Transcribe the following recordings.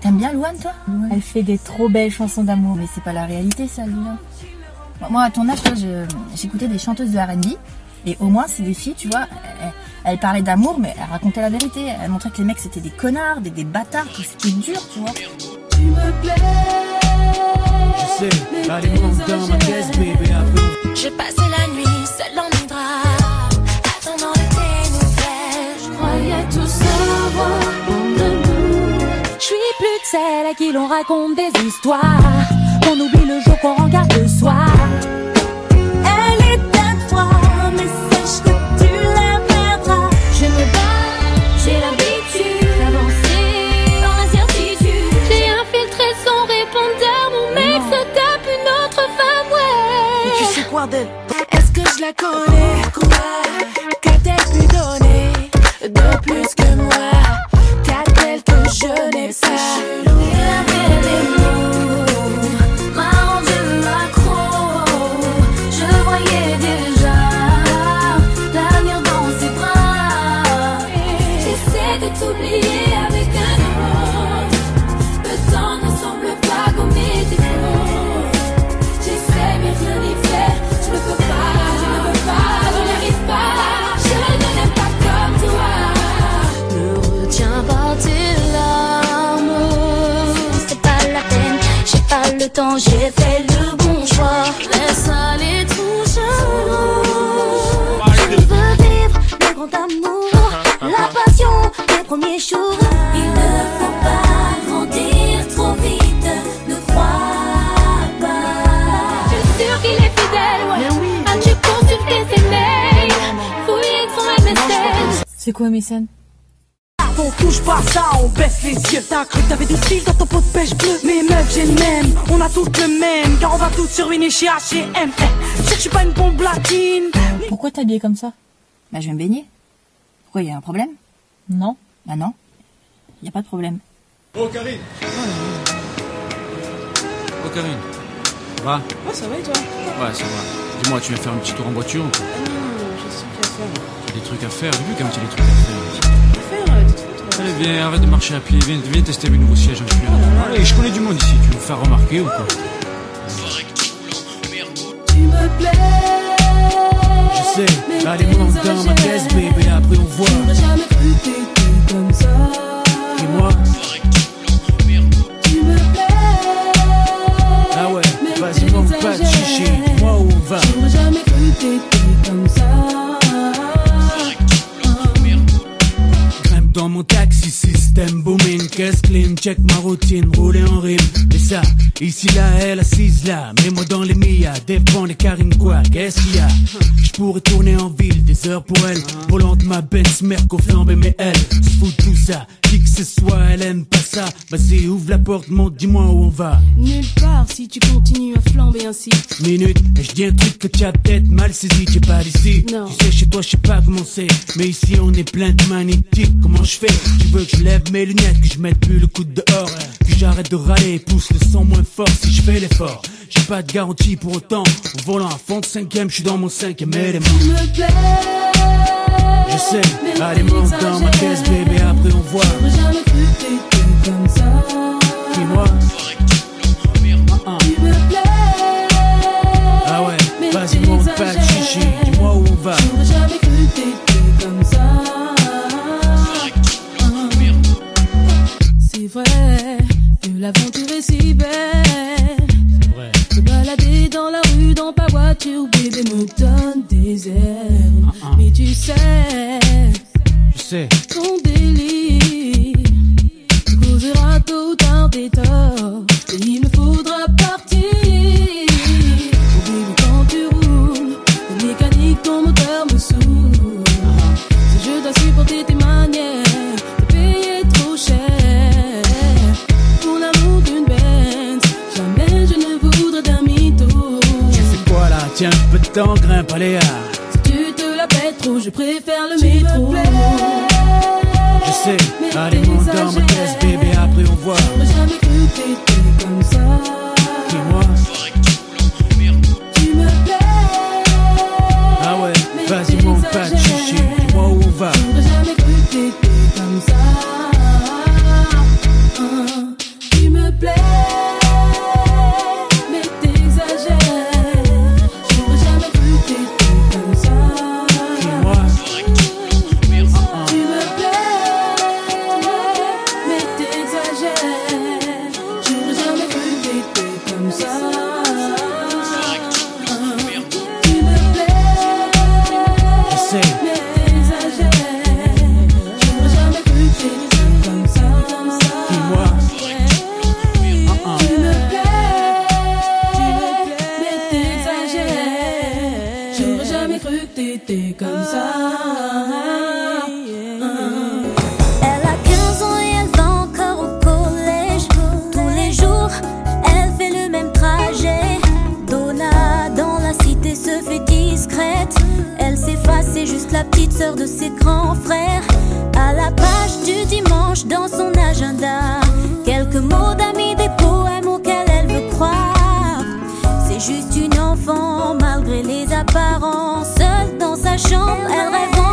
T'aimes bien Louane, toi Elle fait des trop belles chansons d'amour. Mais c'est pas la réalité, ça, Lina. Moi, à ton âge, toi, je- j'écoutais des chanteuses de R&B. Et au moins, c'est des filles, tu vois, elles, elles parlaient d'amour, mais elles racontaient la vérité. Elles montraient que les mecs, c'était des connards, des, des bâtards, que c'était dur, tu vois. Je sais, allez monte dans ma caisse, bébé, après. J'ai passé la nuit seule dans celle à qui l'on raconte des histoires. On oublie le jour qu'on regarde le soir. Elle est à toi, mais sache que tu la perdras. Je me bats, j'ai l'habitude d'avancer dans l'incertitude. J'ai infiltré son répondeur, mon mec se tape une autre femme, ouais. Tu sais quoi d'elle Est-ce que je la connais? C'est quoi mes scènes On touche pas ça, on baisse les yeux. T'as cru que t'avais du style dans ton pot de pêche bleu. Mais meuf, j'ai le même, on a toutes le même. Car on va toutes se ruiner chez H&M. Je suis pas une bombe latine. Pourquoi t'es habillée comme ça? Bah, je vais me baigner. Pourquoi, y a un problème? Non. Bah non, y a pas de problème. Oh, Karine Oh, Karine. Ça va Ouais, ça va et toi? Ouais, ça va. Dis-moi, tu viens faire un petit tour en voiture ou quoi? Non, j'ai ce truc des trucs à faire J'ai vu quand même tu as des trucs à faire. Euh. Allez, viens, arrête de marcher à pied. Viens, viens tester mes nouveaux sièges. Je suis là. Allez, je connais du monde ici. Tu veux me faire remarquer ou quoi Tu me plais. Je sais, allez, monte dans ma caisse, bébé. Après, on voit. J'aurais jamais cru t'aimer comme ça. Et moi Tu me plais. Ah ouais, vas-y, monte pas de chichi. Dis-moi où on va. J'aurais jamais cru comme ça. Dans mon taxi, système. Booming, caisse clean, check ma routine, rouler en rime. Et ça, ici là, elle assise là, mets-moi dans les Mia, dépend des Karine quoi, qu'est-ce qu'il y a? Je pourrais tourner en ville, des heures pour elle, volant de ma Benz, Merco flambé, mais elle se fout tout ça, ce soit, elle aime pas ça. Vas-y, ouvre la porte, monte, dis-moi où on va. Nulle part si tu continues à flamber ainsi. Minute, et je dis un truc que tu as peut-être mal saisi, tu es pas d'ici. Non. Tu sais, chez toi, je sais pas comment c'est. Mais ici, on est plein de magnétiques. Comment je fais? Tu veux que je lève mes lunettes, que je mette plus le coude dehors, que j'arrête de râler, pousse le son moins fort si je fais l'effort. J'ai pas de garantie pour autant. En volant à fond de cinquième, je suis dans mon cinquième élément. Tu me plais. Je sais, allez, monte apparences. Seule dans sa chambre, elle rêve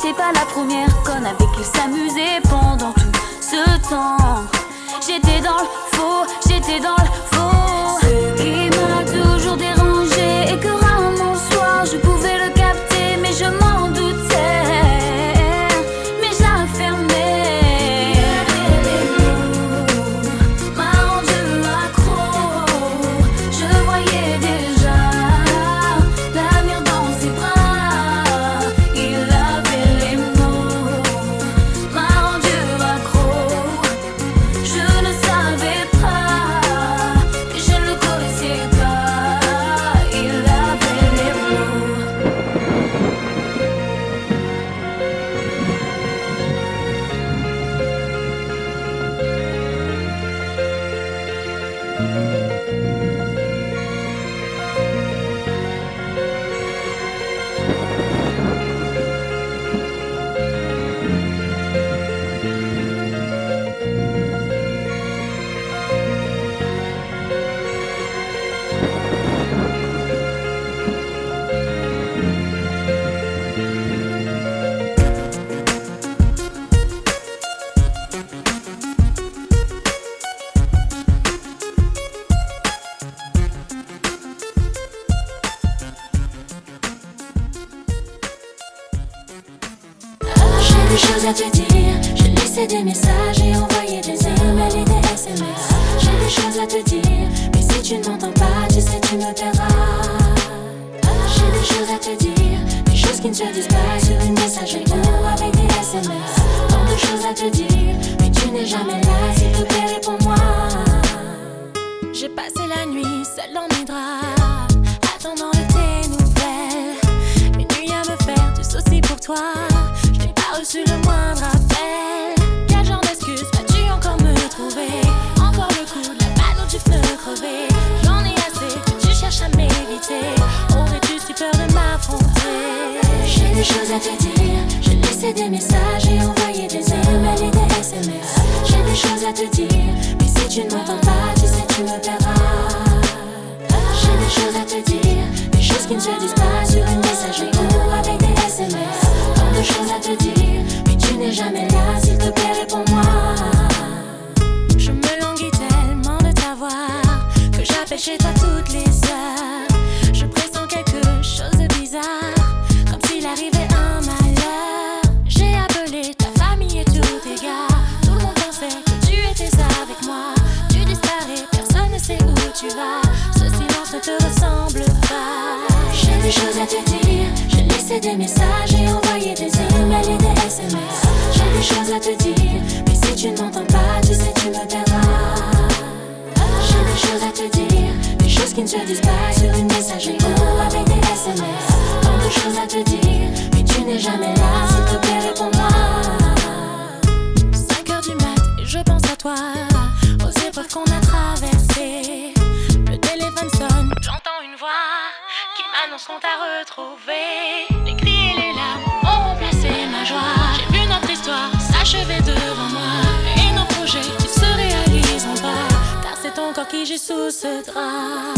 j'étais pas la première conne avec qui s'amuser pendant tout ce temps. J'étais dans le faux, j'étais dans le faux. Ce drap.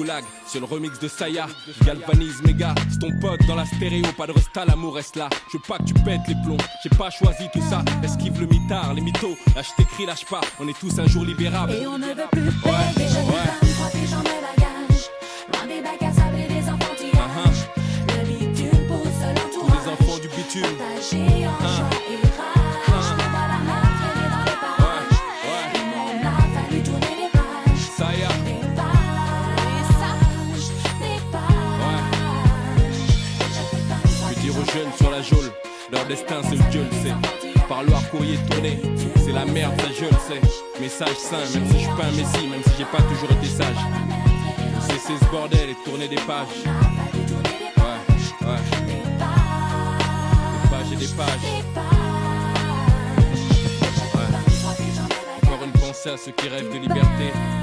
goulag, c'est le remix de Saya. Galvanise méga, c'est ton pote dans la stéréo, pas de resta, l'amour reste là. Je veux pas que tu pètes les plombs, j'ai pas choisi tout ça. Esquive le mitard, les mythos, lâche tes cris, lâche pas, on est tous un jour libérables. Et on ne plus ouais. destin, seul Dieu le sait. Par le courrier tourné, c'est la merde, ça je le sais. Message sain, même si je suis pas un messie, même si j'ai pas toujours été sage. Cesser ce bordel et tourner des pages. Ouais, ouais. Des pages et des pages. Ouais. Encore une pensée à ceux qui rêvent de liberté.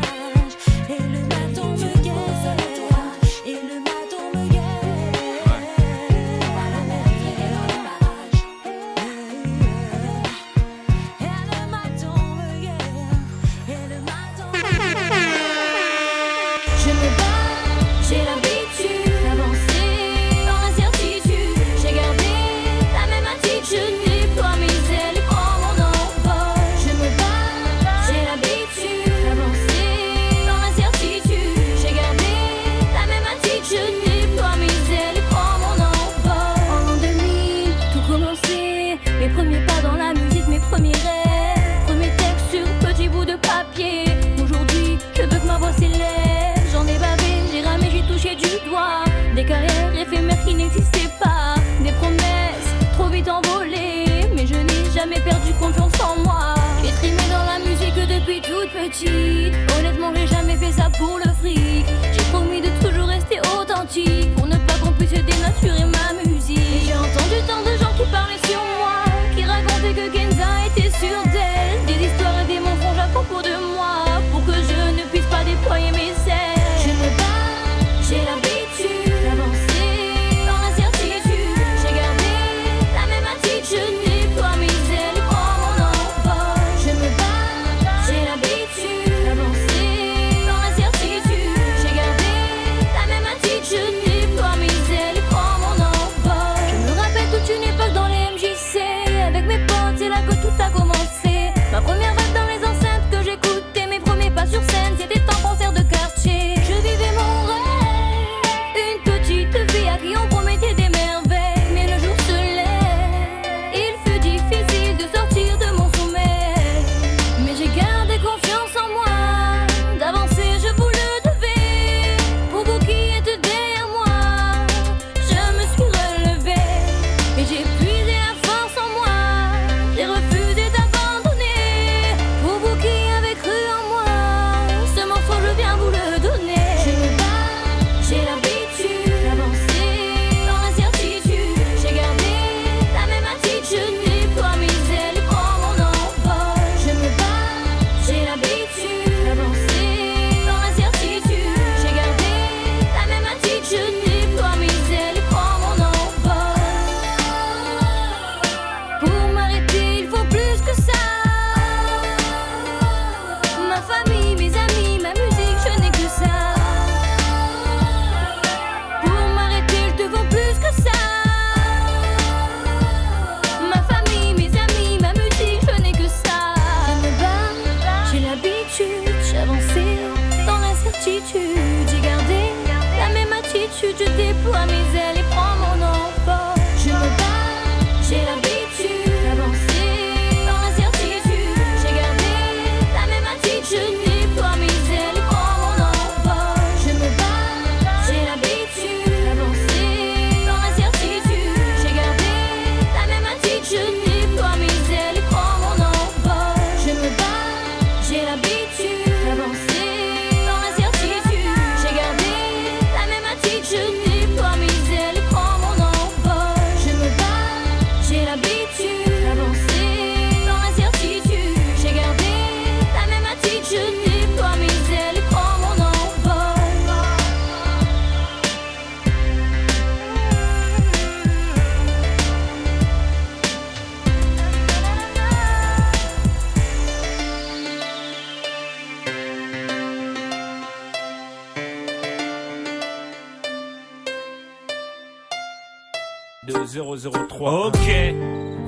Ok.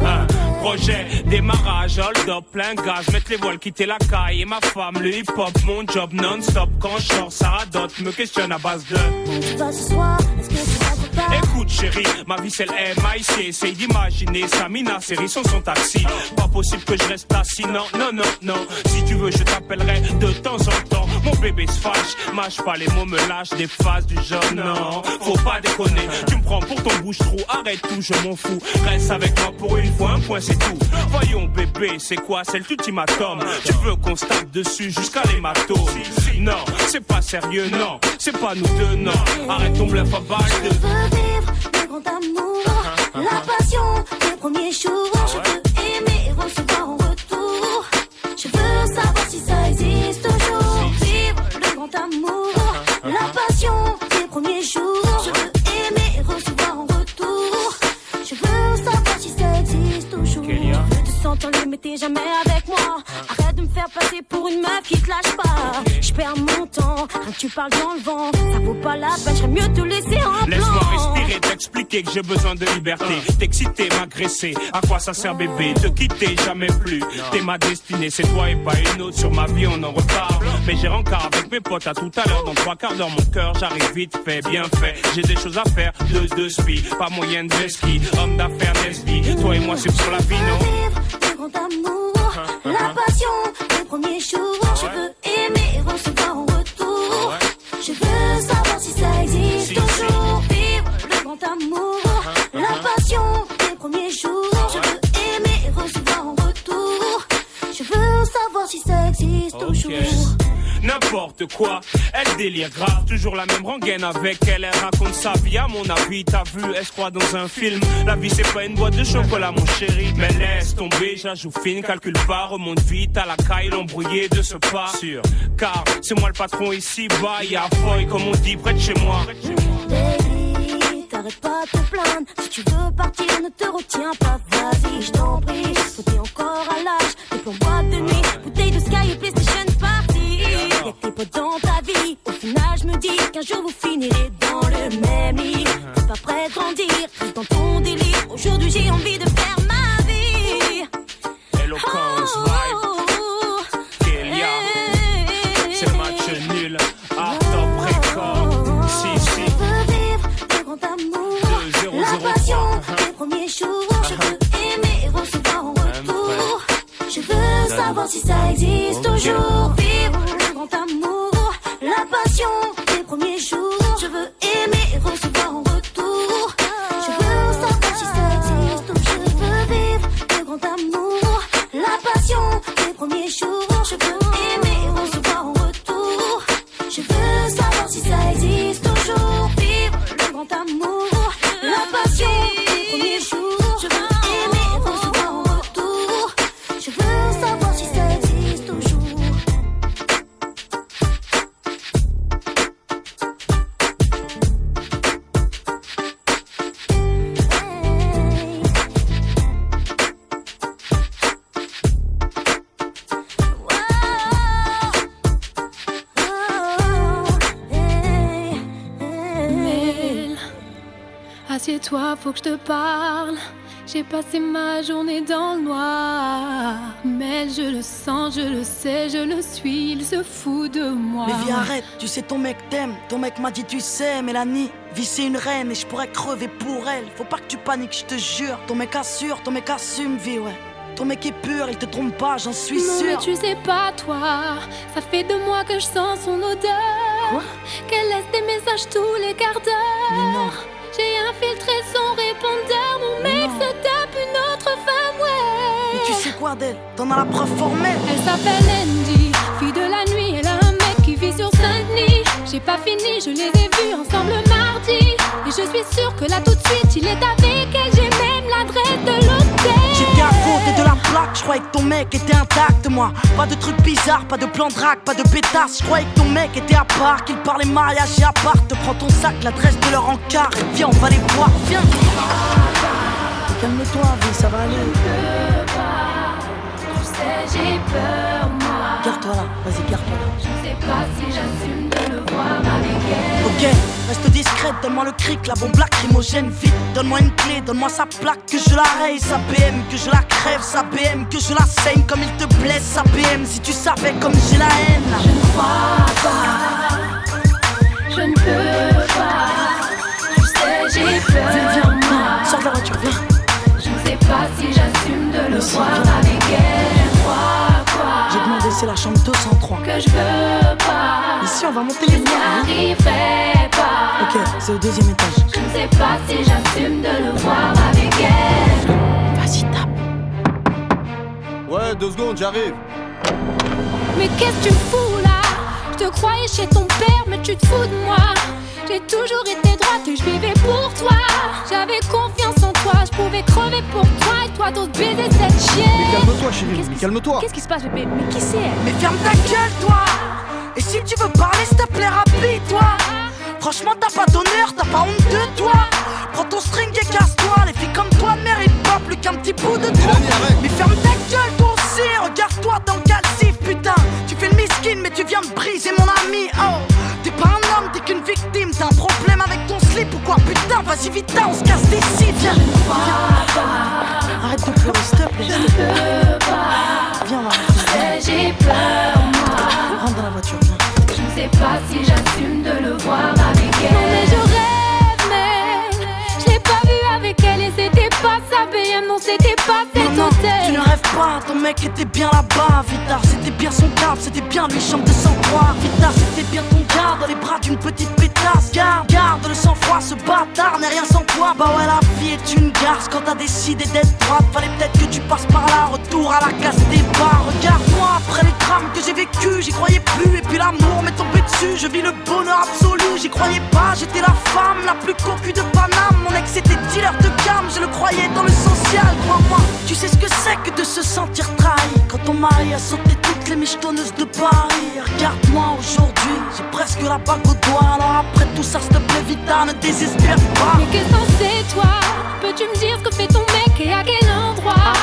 Hein, projet, démarrage, hold up, plein gaz, mettre les voiles, quitter la caille et ma femme, le hip hop, mon job non-stop. Quand je sors, ça radote, me questionne à base de. Tu vas ce soir, est-ce que tu rentres pas Écoute chérie, ma vie c'est le MIC, essaye d'imaginer Samina, série son son taxi. Pas possible que je reste assis, non, non, non, non. Si tu veux, je t'appellerai de temps en temps. Mon bébé se fâche, mâche pas les mots, me lâche des phases du genre non. Faut pas déconner, tu me prends pour ton bouche-trou, arrête tout, je m'en fous. Reste avec moi pour une fois, un point c'est tout. Voyons bébé, c'est quoi, c'est l'ultimatum. Tu veux qu'on tape dessus jusqu'à l'hématome? Non, c'est pas sérieux, non, c'est pas nous deux, non. Arrête ton bluff à balle de. Je veux vivre le grand amour, la passion des premiers jours. Je veux sentir libre, mais une meuf qui te lâche pas. Je perds mon temps, quand tu parles dans le vent. Ça vaut pas la peine, j'aurais mieux te laisser en Laisse-moi respirer, t'expliquer que j'ai besoin de liberté. T'exciter, m'agresser. À quoi ça sert, bébé Te quitter, jamais plus? T'es ma destinée, c'est toi et pas une autre. Sur ma vie, on en reparle. Mais j'ai rencard avec mes potes à tout à l'heure. Dans trois quarts d'heure, mon cœur, j'arrive vite fait, bien fait. J'ai des choses à faire, de deux spi. Pas moyen de ski. Homme d'affaires, Nesby. Toi et moi, c'est sur la vie, non vivre le grand amour, la passion des premiers jours. Je veux quoi. Elle délire grave, toujours la même rengaine avec elle. Elle raconte sa vie, à mon avis, t'as vu, elle se croit dans un film. La vie c'est pas une boîte de chocolat, mon chéri. Mais laisse tomber, j'ajoute fine, calcule pas, remonte vite à la caille, l'embrouillé de ce pas. Sûr, car c'est moi le patron ici, bas, y'a foy, comme on dit, près de chez moi. Baby, t'arrêtes pas de te plaindre. Si tu veux partir, ne te retiens pas. Vas-y, je t'en prie. Faut t'es encore à l'âge. Des boîte de nuit, bouteille de Sky et PlayStation qu'un jour vous finirez dans le même lit. T'es pas prêt de grandir, assieds-toi, faut que je te parle. J'ai passé ma journée dans le noir. Mel, je le sens, je le sais, je le suis, il se fout de moi. Mais viens arrête, tu sais ton mec t'aime, ton mec m'a dit tu sais Mélanie, vie c'est une reine et je pourrais crever pour elle. Faut pas que tu paniques, je te jure. Ton mec assure, ton mec assume vie ouais. Ton mec est pur, il te trompe pas, j'en suis non, mais sûr. tu sais pas, toi. Ça fait deux mois que je sens son odeur. Qu'elle laisse des messages tous les quarts d'heure. J'ai infiltré son répondeur. Mon mec se tape une autre femme, ouais. Mais tu sais quoi d'elle T'en as la preuve formelle. Elle s'appelle Andy, fille de la nuit. Elle a un mec qui vit sur Saint-Denis. J'ai pas fini, je les ai vus ensemble mardi. Et je suis sûre que là tout de suite, il est avec elle. J'ai même l'adresse de l'hôtel. Côté de la je croyais que ton mec était intact, moi. Pas de trucs bizarres, pas de plan de pas de pétasse. Je croyais que ton mec était à part, qu'il parlait mariage et à part. Te prends ton sac, l'adresse de leur encart, et viens, on va les voir, viens. Calme-toi, vie, ça va aller. Tu sais, j'ai peur, moi. Garde-toi là, vas-y, garde-toi là. Je sais pas si j'assume de le voir avec elle. Ok, reste discrète, donne-moi le cric, la bombe lacrymogène, vite. Donne-moi une clé, donne-moi sa plaque, que je la raye, sa BM, que je la crève, sa BM, que je la saigne comme il te blesse, sa BM. Si tu savais comme j'ai la haine. Je c'est la chambre 203. Que je veux pas. Ici, on va monter les Je n'y voir. arriverai pas. Ok, c'est au deuxième étage. Je ne sais pas si j'assume de le voir avec elle. Vas-y, tape. Ouais, deux secondes, j'arrive. Mais qu'est-ce que tu fous là? Je te croyais chez ton père, mais tu te fous de moi. J'ai toujours été droite et je vivais pour toi. J'avais confiance en toi, je pouvais crever pour toi et toi d'autres baiser cette chienne. Mais calme-toi, chérie, mais calme-toi. Qu'est-ce qui se passe, bébé? Mais qui c'est elle? Mais ferme ta gueule, toi. Et si tu veux parler, s'il te plaît, rapide-toi Franchement, t'as pas d'honneur, t'as pas honte de toi. Prends ton string et casse-toi. Les filles comme toi ne méritent pas plus qu'un petit bout de toi Mais ferme ta gueule, toi aussi. Regarde-toi dans le calcif, putain. Tu fais le miskin, mais tu viens de briser mon ami, oh. T'es pas un homme, t'es qu'une victime. T'as un problème avec ton quoi Putain, vas-y vite, on se casse d'ici, viens Arrête de pleurer, s'il te plaît, te plaît Viens, rentrer. J'ai peur, moi. Rentre dans la voiture, viens. Je ne sais pas si j'assume ton mec était bien là-bas, Vitar, c'était bien son câble, c'était bien lui, chambre de sang-froid. Vitar, c'était bien ton gars dans les bras d'une petite pétasse. Garde, garde le sang-froid, ce bâtard n'est rien sans toi. Bah ouais, la vie est une garce quand t'as décidé d'être droite. Fallait peut-être que tu passes par là, retour à la case bars. Regarde-moi après les drames que j'ai vécu, j'y croyais plus. Et puis l'amour m'est tombé dessus, je vis le bonheur absolu. J'y croyais pas, j'étais la femme la plus cocu de Paname. C'est que de se sentir trahi. Quand ton mari a sauté toutes les michetonneuses de Paris. Regarde-moi aujourd'hui, j'ai presque la bague au doigt. Alors après tout ça, s'il te plaît, Vita, ne désespère pas. Mais que c'est toi? Peux-tu me dire ce que fait ton mec et à quel endroit?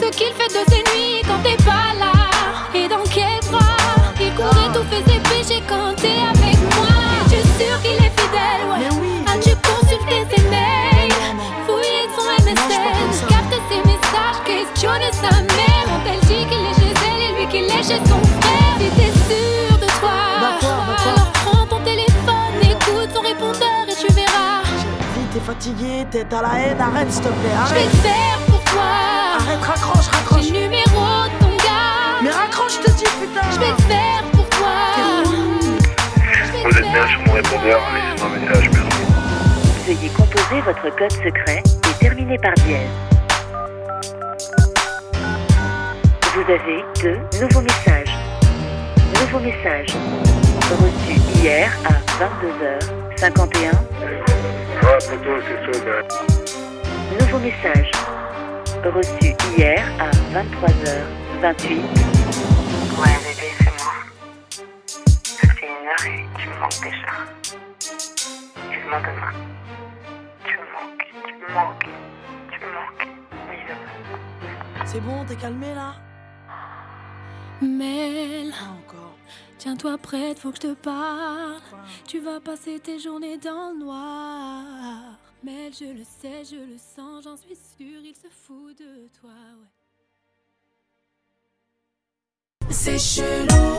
Ce qu'il fait de ses nuits quand t'es pas là chez son frère Si t'es sûr de toi Alors prends ton téléphone, écoute son répondeur et tu verras Vite, t'es fatigué, t'es à la haine, arrête s'il te plaît, Je vais arrête. le faire pour toi. Arrête, raccroche, raccroche. J'ai le numéro de ton gars. Mais raccroche, je te dis, putain. Je vais le faire pour toi. Vous êtes bien sur mon répondeur, laissez-moi un message, merci. Veuillez composer votre code secret et terminer par dièse. Vous avez deux nouveaux messages. Nouveau message. Reçu hier à 22h51. Ouais, plutôt, c'est ça, ben. Nouveau message. Reçu hier à 23h28. Ouais, bébé, c'est moi. Ça fait une heure et tu me manques déjà. Vivement demain. Tu me manques, tu me manques, tu me manques. Bisous. C'est bon, t'es calmé là? Mel, tiens-toi prête, faut que je te parle. Tu vas passer tes journées dans le noir. Mel, je le sais, je le sens, j'en suis sûre, il se fout de toi. ouais. C'est chelou.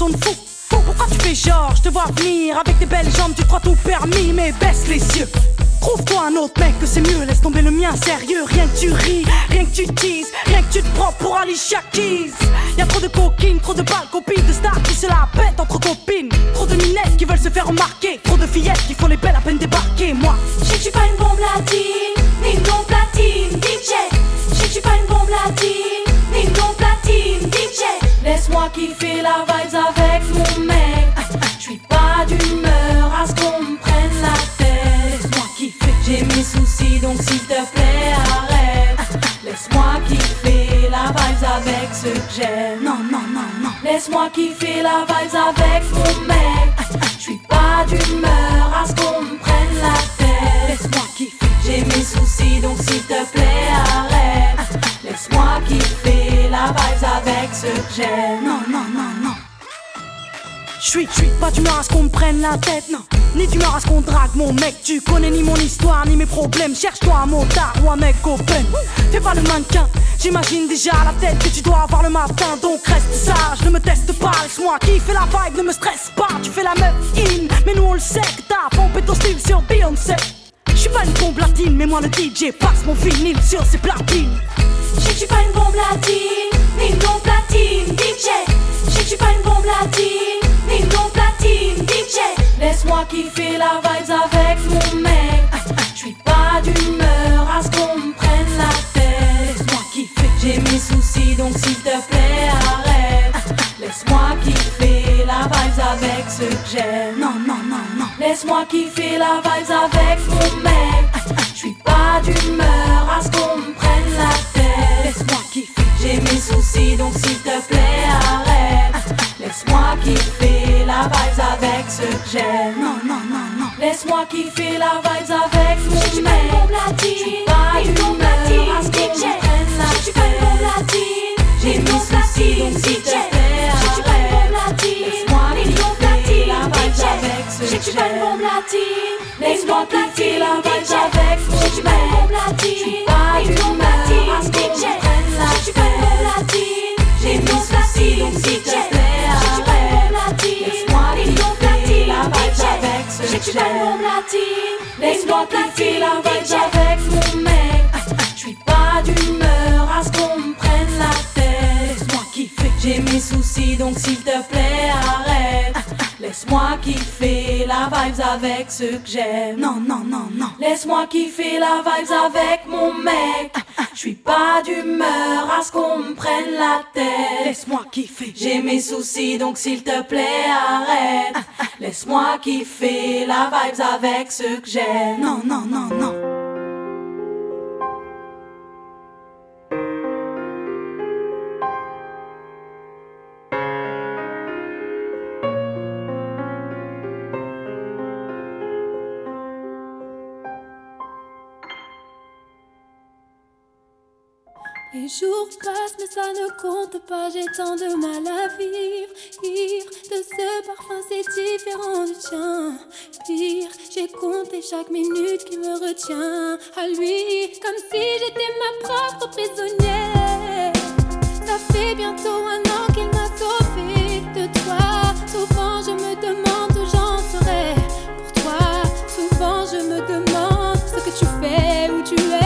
Fou, pourquoi tu fais genre, je te vois venir avec tes belles jambes, tu crois tout permis, mais baisse les yeux. Trouve-toi un autre mec que c'est mieux, laisse tomber le mien sérieux. Rien que tu ris, rien que tu teases, rien que tu te prends pour Alicia Keys. Y'a trop de coquines, trop de balles, copines de stars qui se la pètent entre copines. Trop de minettes qui veulent se faire remarquer, trop de fillettes qui font les belles à peine débarquer. Moi, Je suis pas une bombe latine, ni une platine, DJ. Je suis pas une bombe latine, ni une blonde platine, DJ. Laisse-moi kiffer la vibes Laisse-moi kiffer la vibes avec mon mec. Je suis pas d'humeur à ce qu'on me prenne la tête. Laisse-moi kiffer. J'ai mes soucis donc s'il te plaît arrête. Laisse-moi kiffer la vibes avec ceux que j'aime. Non, non, J'suis, j'suis pas d'humeur à ce qu'on me prenne la tête, non. Ni d'humeur à ce qu'on drague mon mec. Tu connais ni mon histoire, ni mes problèmes. Cherche-toi un motard ou un mec open. Fais pas le mannequin, j'imagine déjà la tête que tu dois avoir le matin. Donc reste sage, ne me teste pas. Laisse-moi kiffer la vibe, ne me stresse pas. Tu fais la meuf in, mais nous on le sait que t'as pompé ton style sur Beyoncé. J'suis pas une bombe latine, mais moi le DJ passe mon vinyle sur ses platines. Je je suis pas une bombe latine, ni une platine, DJ. Je je suis pas une bombe latine, platine, DJ. Laisse-moi kiffer la vibes avec mon mec. Je suis pas d'humeur à ce qu'on me prenne la tête. Laisse-moi kiffer. J'ai mes soucis donc s'il te plaît arrête. Laisse-moi kiffer la vibes avec ceux que j'aime. Non, non, non, non. Laisse-moi kiffer la vibes avec mon mec. Je suis pas d'humeur à ce qu'on me prenne la tête. Laisse-moi kiffer. J'ai mes soucis donc s'il te plaît arrête. Laisse-moi kiffer la vibes avec ceux que j'aime. Non, non, non, non. Laisse-moi kiffer la vibes avec mon mec. Je suis pas d'humeur à ce qu'on prenne la Je suis pas une bombe latine, J'ai mes soucis donc s'il te plaît Je arrête. Laisse-moi kiffer la vibes avec Je que suis pas une bombe j'aime. latine, ni une Laisse-moi kiffer la vibes avec latine, ni une Laisse-moi latine, la avec mon mec. Je suis pas d'humeur à ce qu'on me prenne la tête. Laisse-moi kiffer. J'ai mes soucis donc s'il te plaît. Laisse-moi kiffer la vibes avec ceux que j'aime. Non, non, non, non. Laisse-moi kiffer la vibes avec mon mec. Je suis pas d'humeur à ce qu'on me prenne la tête. Laisse-moi kiffer. J'ai mes soucis donc s'il te plaît arrête. Laisse-moi kiffer la vibes avec ceux que j'aime. Non, non, non, non. Jours passent, mais ça ne compte pas. J'ai tant de mal à vivre. Ivre de ce parfum, c'est différent du tien. Pire, j'ai compté chaque minute qui me retient à lui, comme si j'étais ma propre prisonnière. Ça fait bientôt un an qu'il m'a sauvée de toi. Souvent, je me demande où j'en serais pour toi. Souvent, je me demande ce que tu fais, où tu es.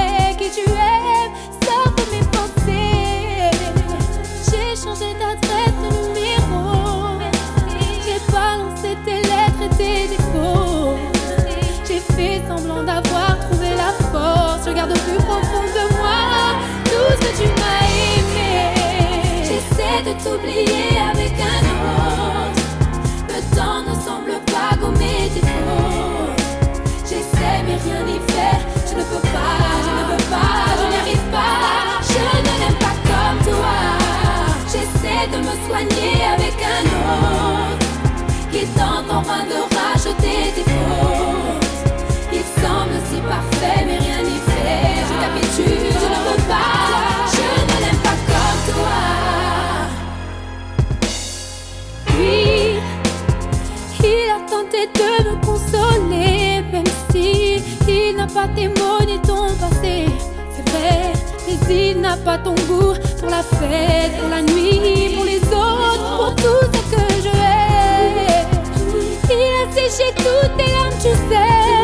sobre. tes mots ton passé, c'est vrai, mais il n'a pas ton goût pour la fête, pour la nuit, pour les autres, pour tout ce que je hais. Il a séché toutes tes larmes, tu sais.